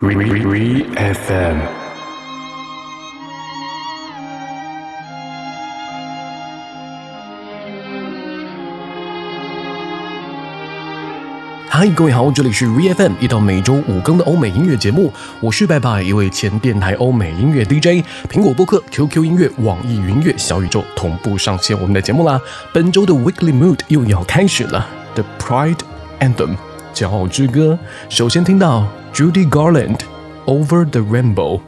Re Re FM。嗨，各位好，这里是 Re FM，一档每周五更的欧美音乐节目。我是拜拜，一位前电台欧美音乐 DJ，苹果播客、QQ 音乐、网易云音乐、小宇宙同步上线我们的节目啦。本周的 Weekly Mood 又要开始了，The Pride Anthem，骄傲之歌。首先听到 Judy Garland Over the Rainbow。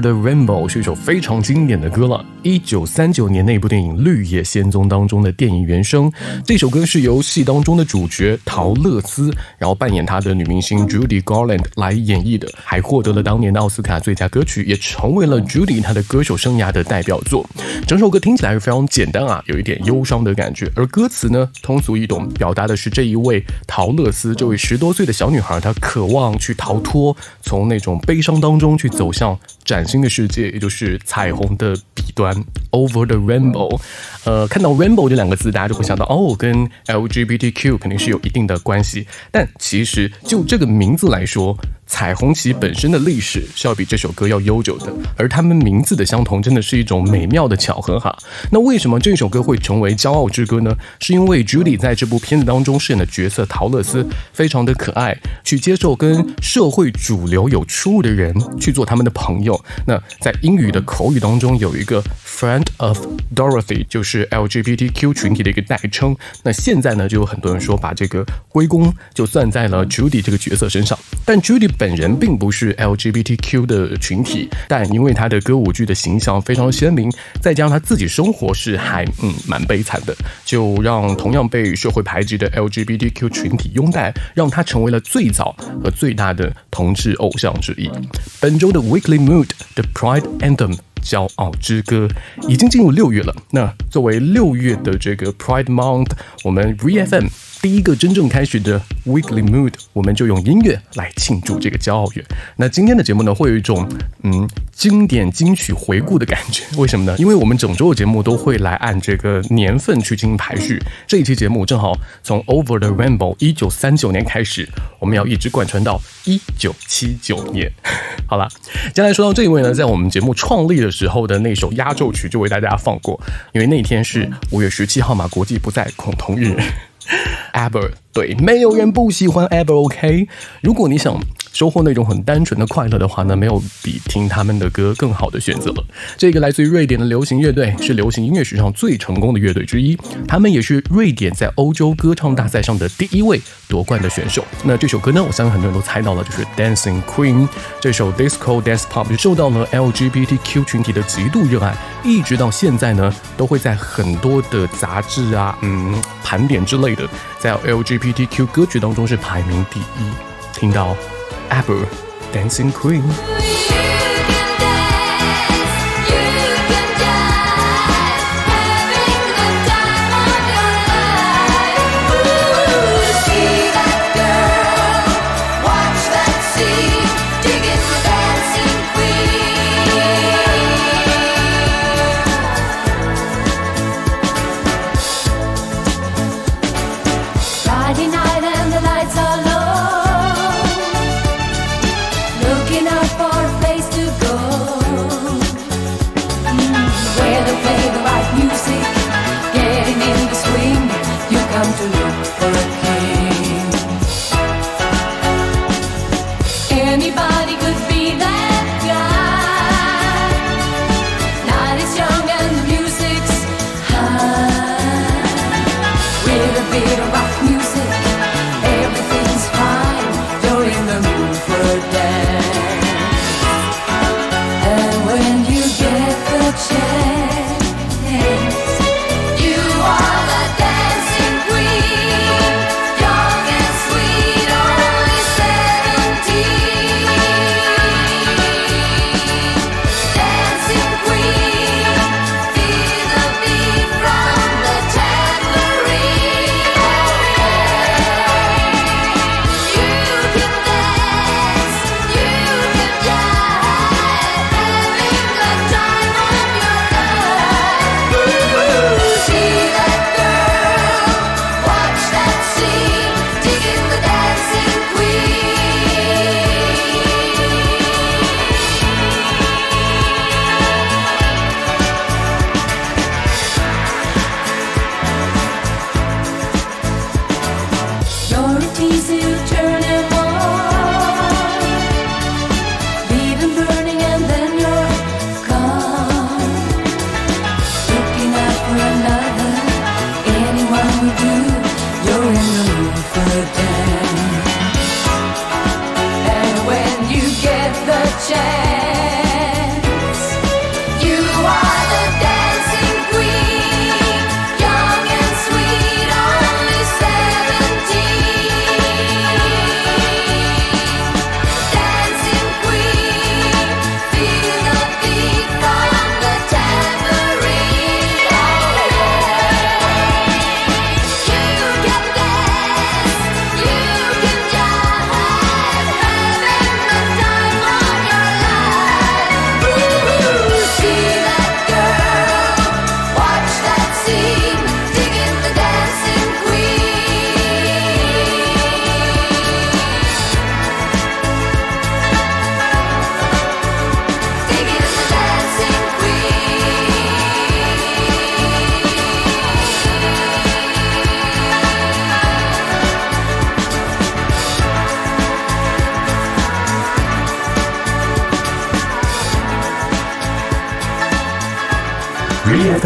The Rainbow 是一首非常经典的歌了，一九三九年那部电影《绿野仙踪》当中的电影原声。这首歌是由戏当中的主角陶乐斯，然后扮演他的女明星 Judy Garland 来演绎的，还获得了当年的奥斯卡最佳歌曲，也成为了 Judy 她的歌手生涯的代表作。整首歌听起来是非常简单啊，有一点忧伤的感觉，而歌词呢通俗易懂，表达的是这一位陶乐斯这位十多岁的小女孩，她渴望去逃脱，从那种悲伤当中去走向崭新的世界，也就是彩虹的彼端，Over the Rainbow。呃，看到 Rainbow 这两个字，大家就会想到哦，跟 LGBTQ 肯定是有一定的关系。但其实就这个名字来说，彩虹旗本身的历史是要比这首歌要悠久的，而他们名字的相同，真的是一种美妙的巧合哈。那为什么这首歌会成为骄傲之歌呢？是因为 Judy 在这部片子当中饰演的角色陶乐斯非常的可爱，去接受跟社会主流有出入的人去做他们的朋友。那在英语的口语当中有一个 Friend of Dorothy，就是 LGBTQ 群体的一个代称。那现在呢，就有很多人说把这个归功就算在了 Judy 这个角色身上，但 Judy 本人并不是 LGBTQ 的群体，但因为他的歌舞剧的形象非常鲜明，再加上他自己生活是还嗯蛮悲惨的，就让同样被社会排挤的 LGBTQ 群体拥戴，让他成为了最早和最大的同志偶像之一。本周的 Weekly Mood 的 Pride Anthem。骄傲之歌已经进入六月了。那作为六月的这个 Pride Month，我们 ReFM 第一个真正开始的 Weekly Mood，我们就用音乐来庆祝这个骄傲月。那今天的节目呢，会有一种嗯经典金曲回顾的感觉。为什么呢？因为我们整周的节目都会来按这个年份去进行排序。这一期节目正好从 Over the Rainbow 一九三九年开始，我们要一直贯穿到一九七九年。好了，接下来说到这一位呢，在我们节目创立的时候的那首压轴曲就为大家放过，因为那天是五月十七号嘛，国际不再恐同日。Ever 对，没有人不喜欢 Ever，OK。如果你想收获那种很单纯的快乐的话呢，没有比听他们的歌更好的选择了。这个来自于瑞典的流行乐队，是流行音乐史上最成功的乐队之一，他们也是瑞典在欧洲歌唱大赛上的第一位夺冠的选手。那这首歌呢，我相信很多人都猜到了，就是 Dancing Queen。这首 Disco Dance Pop 受到了 LGBTQ 群体的极度热爱，一直到现在呢，都会在很多的杂志啊，嗯，盘点之类的，在 LGBTQ 歌曲当中是排名第一。听到。ABBA Dancing Queen。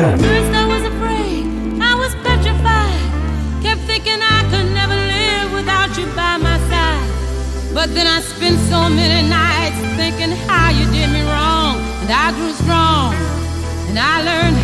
First I was afraid, I was petrified. Kept thinking I could never live without you by my side. But then I spent so many nights thinking how you did me wrong. And I grew strong, and I learned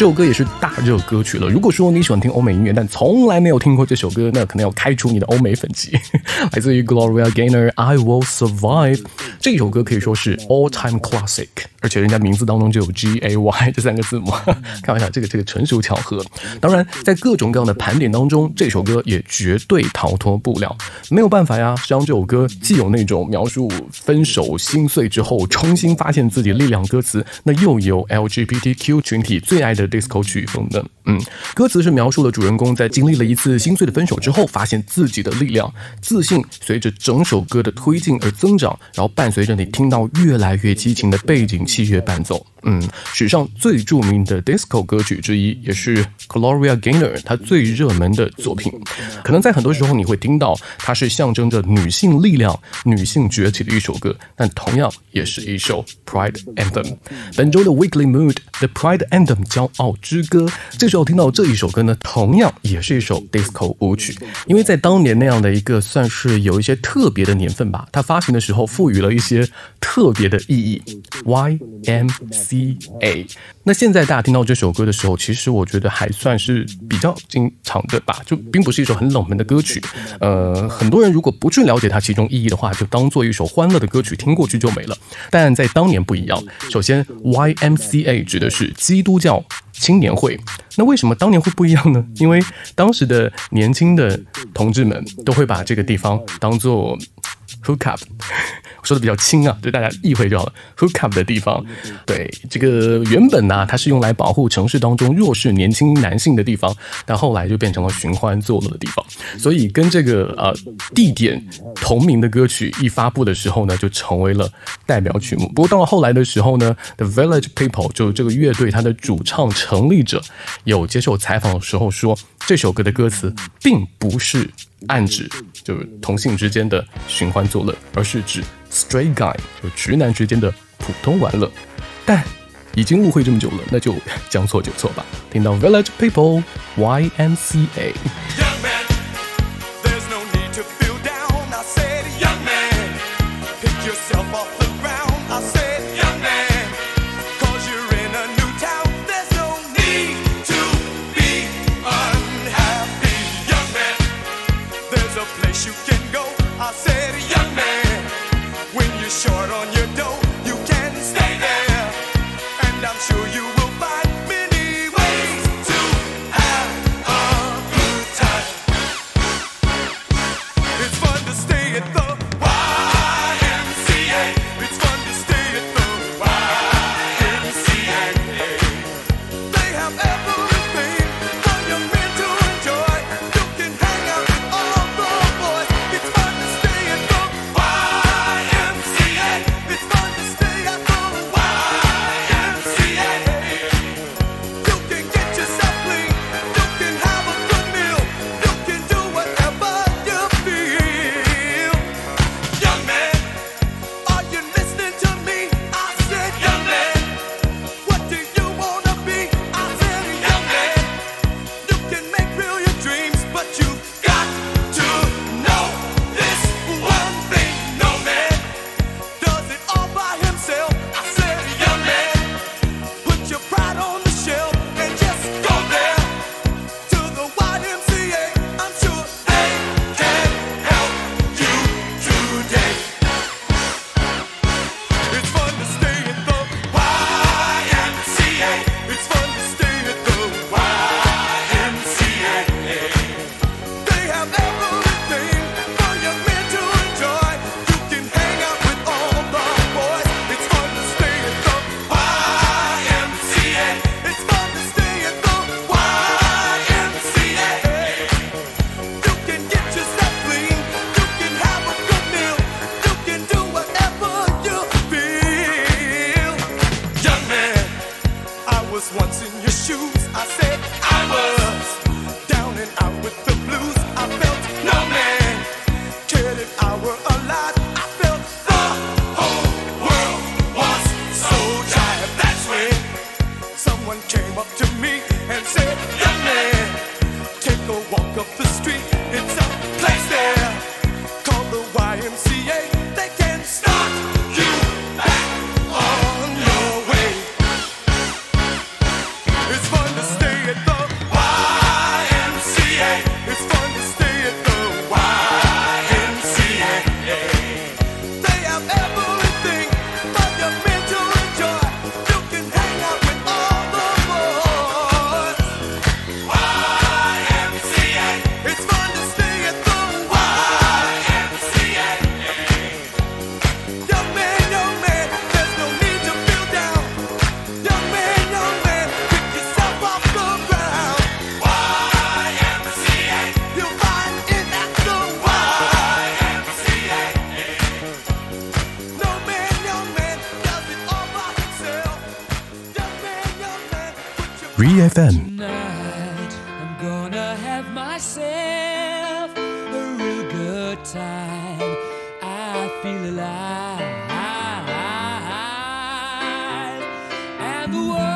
这首歌也是大热歌曲了。如果说你喜欢听欧美音乐，但从来没有听过这首歌，那可能要开除你的欧美粉籍。来自于 Gloria Gaynor，I Will Survive。这首歌可以说是 all time classic，而且人家名字当中就有 G A Y 这三个字母。开玩笑，这个这个纯属巧合。当然，在各种各样的盘点当中，这首歌也绝对逃脱不了。没有办法呀，实际上这首歌既有那种描述分手心碎之后重新发现自己力量歌词，那又有 LGBTQ 群体最爱的 disco 曲风的。嗯，歌词是描述了主人公在经历了一次心碎的分手之后，发现自己的力量、自信随着整首歌的推进而增长，然后伴随着你听到越来越激情的背景器乐伴奏。嗯，史上最著名的 disco 歌曲之一，也是 Gloria Gaynor 她最热门的作品。可能在很多时候你会听到它是象征着女性力量、女性崛起的一首歌，但同样也是一首 Pride Anthem。本周的 Weekly Mood The Pride Anthem 骄傲之歌。这时候听到这一首歌呢，同样也是一首 disco 舞曲，因为在当年那样的一个算是有一些特别的年份吧，它发行的时候赋予了一些特别的意义。YMCA。那现在大家听到这首歌的时候，其实我觉得还算是比较经常的吧，就并不是一首很冷门的歌曲。呃，很多人如果不去了解它其中意义的话，就当做一首欢乐的歌曲听过去就没了。但在当年不一样。首先，YMCA 指的是基督教青年会。那为什么当年会不一样呢？因为当时的年轻的同志们都会把这个地方当做 hook up。说的比较轻啊，就大家意会就好了。Hook up 的地方，对这个原本呢，它是用来保护城市当中弱势年轻男性的地方，但后来就变成了寻欢作乐的地方。所以跟这个呃地点同名的歌曲一发布的时候呢，就成为了代表曲目。不过到了后来的时候呢，The Village People 就这个乐队它的主唱成立者有接受采访的时候说，这首歌的歌词并不是暗指就是同性之间的寻欢作乐，而是指。Straight guy 就直男之间的普通玩乐，但已经误会这么久了，那就将错就错吧。听到 Village People YMCA。stay at the YMCA. It's fun to stay at the world,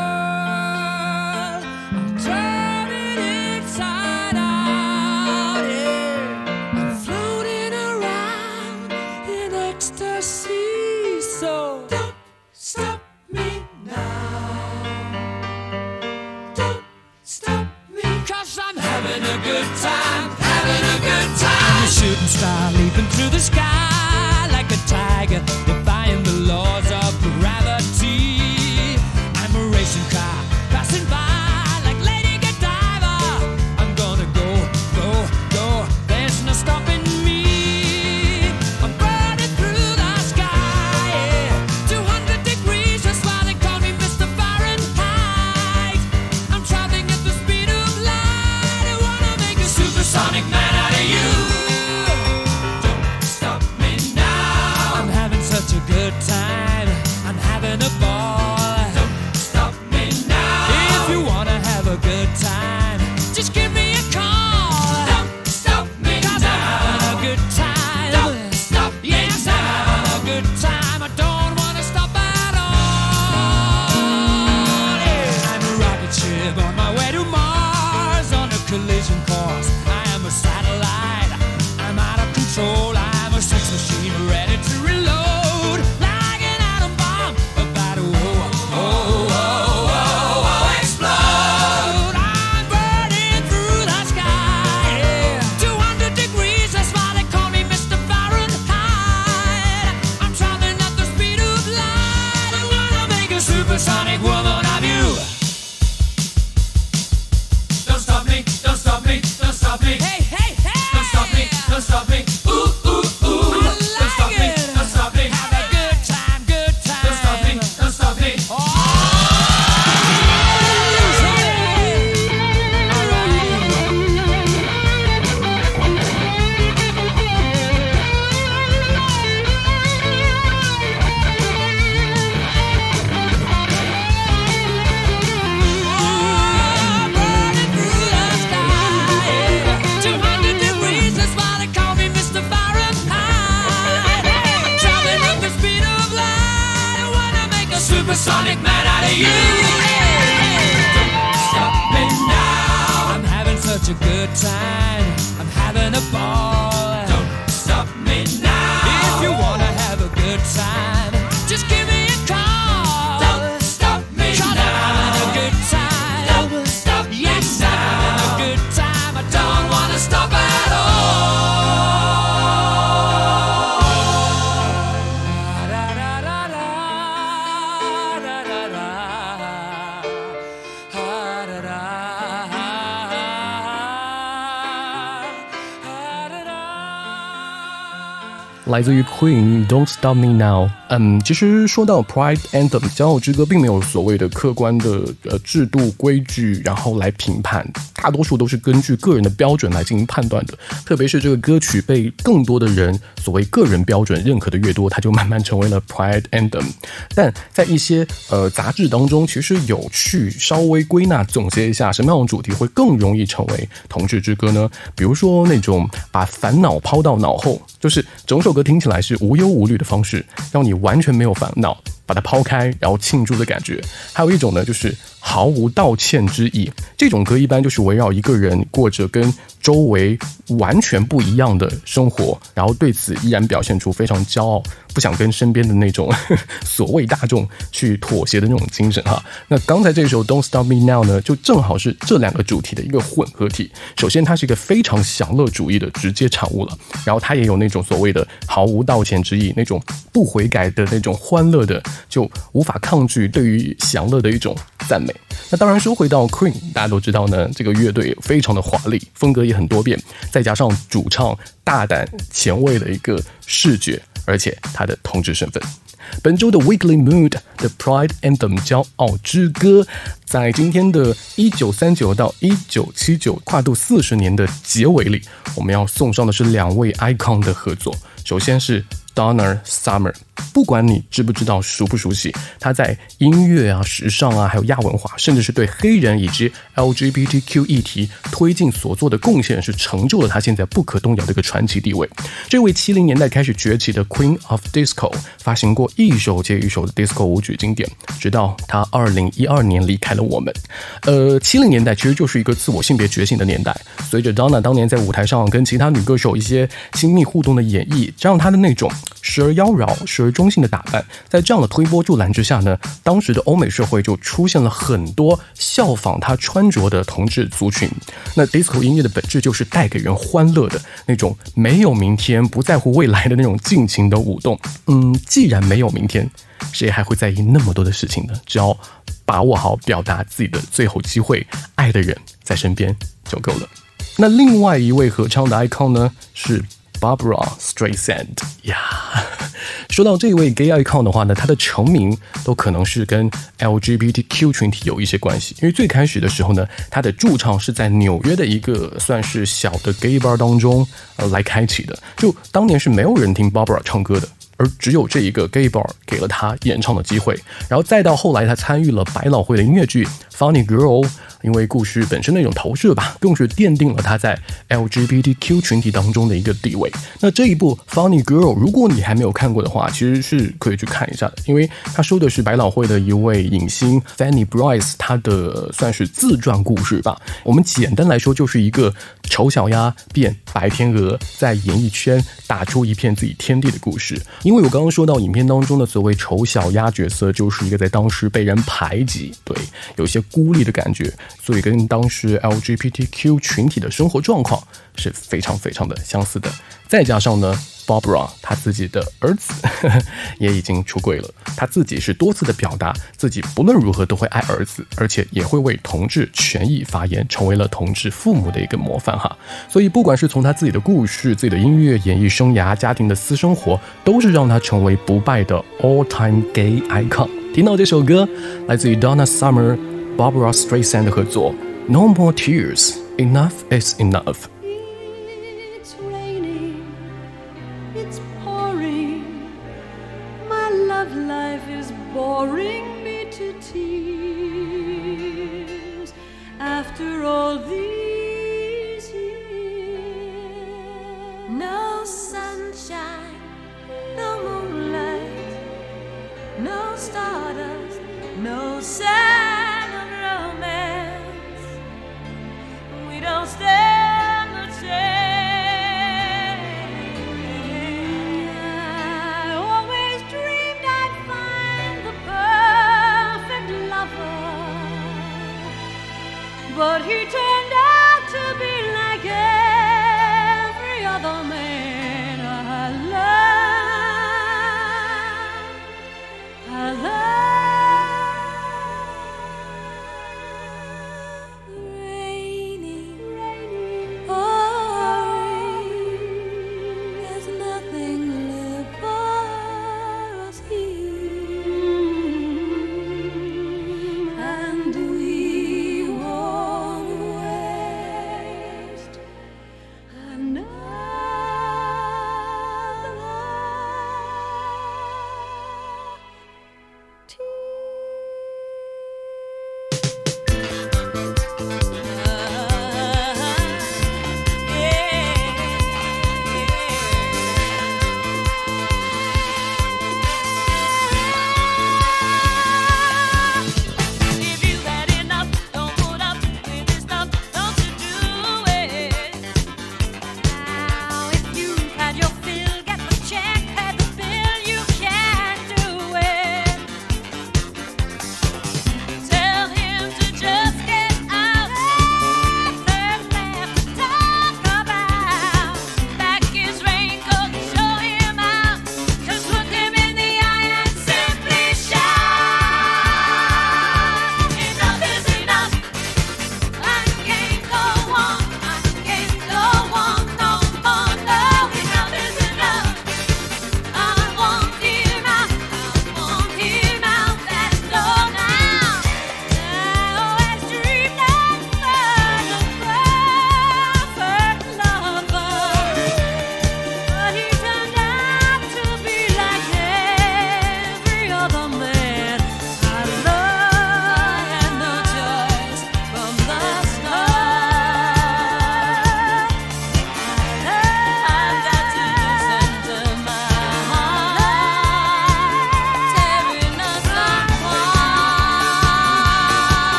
来自于 Queen Don't Stop Me Now。嗯，其实说到 Pride Anthem 骄傲之歌，并没有所谓的客观的呃制度规矩，然后来评判，大多数都是根据个人的标准来进行判断的。特别是这个歌曲被更多的人所谓个人标准认可的越多，它就慢慢成为了 Pride Anthem。但在一些呃杂志当中，其实有去稍微归纳总结一下，什么样的主题会更容易成为同志之歌呢？比如说那种把烦恼抛到脑后，就是整首歌听起来是无忧无虑的方式，让你完全没有烦恼，把它抛开，然后庆祝的感觉。还有一种呢，就是毫无道歉之意。这种歌一般就是围绕一个人过着跟周围完全不一样的生活，然后对此依然表现出非常骄傲，不想跟身边的那种 所谓大众去妥协的那种精神哈。那刚才这首 Don't Stop Me Now 呢，就正好是这两个主题的一个混合体。首先，它是一个非常享乐主义的直接产物了，然后它也有那种所谓的毫无道歉之意，那种不悔改的那种欢乐的，就无法抗拒对于享乐的一种赞美。那当然说回到 Queen，大家都知道呢，这个乐队非常的华丽，风格也很多变，再加上主唱大胆前卫的一个视觉，而且他的同志身份。本周的 Weekly Mood 的 Pride Anthem 骄傲之歌，在今天的一九三九到一九七九跨度四十年的结尾里，我们要送上的是两位 icon 的合作。首先是 Donna Summer。不管你知不知道、熟不熟悉，她在音乐啊、时尚啊，还有亚文化，甚至是对黑人以及 LGBTQ 议题推进所做的贡献，是成就了她现在不可动摇的一个传奇地位。这位七零年代开始崛起的 Queen of Disco，发行过一首接一首的 disco 舞曲经典，直到她二零一二年离开了我们。呃，七零年代其实就是一个自我性别觉醒的年代。随着 Donna 当年在舞台上跟其他女歌手一些亲密互动的演绎，加上她的那种时而妖娆、时而中性的打扮，在这样的推波助澜之下呢，当时的欧美社会就出现了很多效仿她穿着的同志族群。那 disco 音乐的本质就是带给人欢乐的那种没有明天、不在乎未来的那种尽情的舞动。嗯，既然没有明天，谁还会在意那么多的事情呢？只要把握好表达自己的最后机会，爱的人在身边就够了。那另外一位合唱的 icon 呢是 Barbara Streisand 呀。说到这位 gay icon 的话呢，他的成名都可能是跟 LGBTQ 群体有一些关系，因为最开始的时候呢，他的驻唱是在纽约的一个算是小的 gay bar 当中呃来开启的，就当年是没有人听 Barbara 唱歌的。而只有这一个 gay bar 给了他演唱的机会，然后再到后来，他参与了百老汇的音乐剧《Funny Girl》，因为故事本身的一种投射吧，更是奠定了他在 LGBTQ 群体当中的一个地位。那这一部《Funny Girl》，如果你还没有看过的话，其实是可以去看一下的，因为他说的是百老汇的一位影星 Fanny Bryce 他的算是自传故事吧。我们简单来说，就是一个丑小鸭变白天鹅，在演艺圈打出一片自己天地的故事。因为我刚刚说到，影片当中的所谓丑小鸭角色，就是一个在当时被人排挤，对，有些孤立的感觉，所以跟当时 LGBTQ 群体的生活状况是非常非常的相似的。再加上呢，Barbara 她自己的儿子 也已经出柜了，她自己是多次的表达自己不论如何都会爱儿子，而且也会为同志权益发言，成为了同志父母的一个模范哈。所以不管是从他自己的故事、自己的音乐演艺生涯、家庭的私生活，都是让他成为不败的 all-time gay icon。听到这首歌，来自于 Donna Summer、Barbara Streisand 的合作，《No More Tears》，Enough is Enough。say.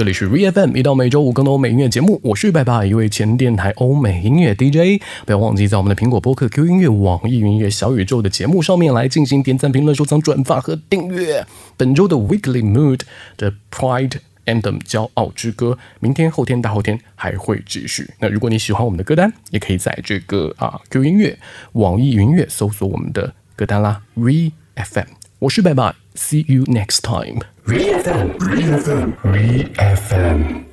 这里是 Re FM，一到每周五更多欧美音乐节目，我是白爸，一位前电台欧美音乐 DJ。不要忘记在我们的苹果播客、Q 音乐、网易云音乐、小宇宙的节目上面来进行点赞、评论、收藏、转发和订阅。本周的 Weekly Mood 的 Pride Anthem 骄傲之歌，明天、后天、大后天还会继续。那如果你喜欢我们的歌单，也可以在这个啊 Q 音乐、网易云音乐搜索我们的歌单啦，Re FM。我是白爸，See you next time。VFM VFM VFM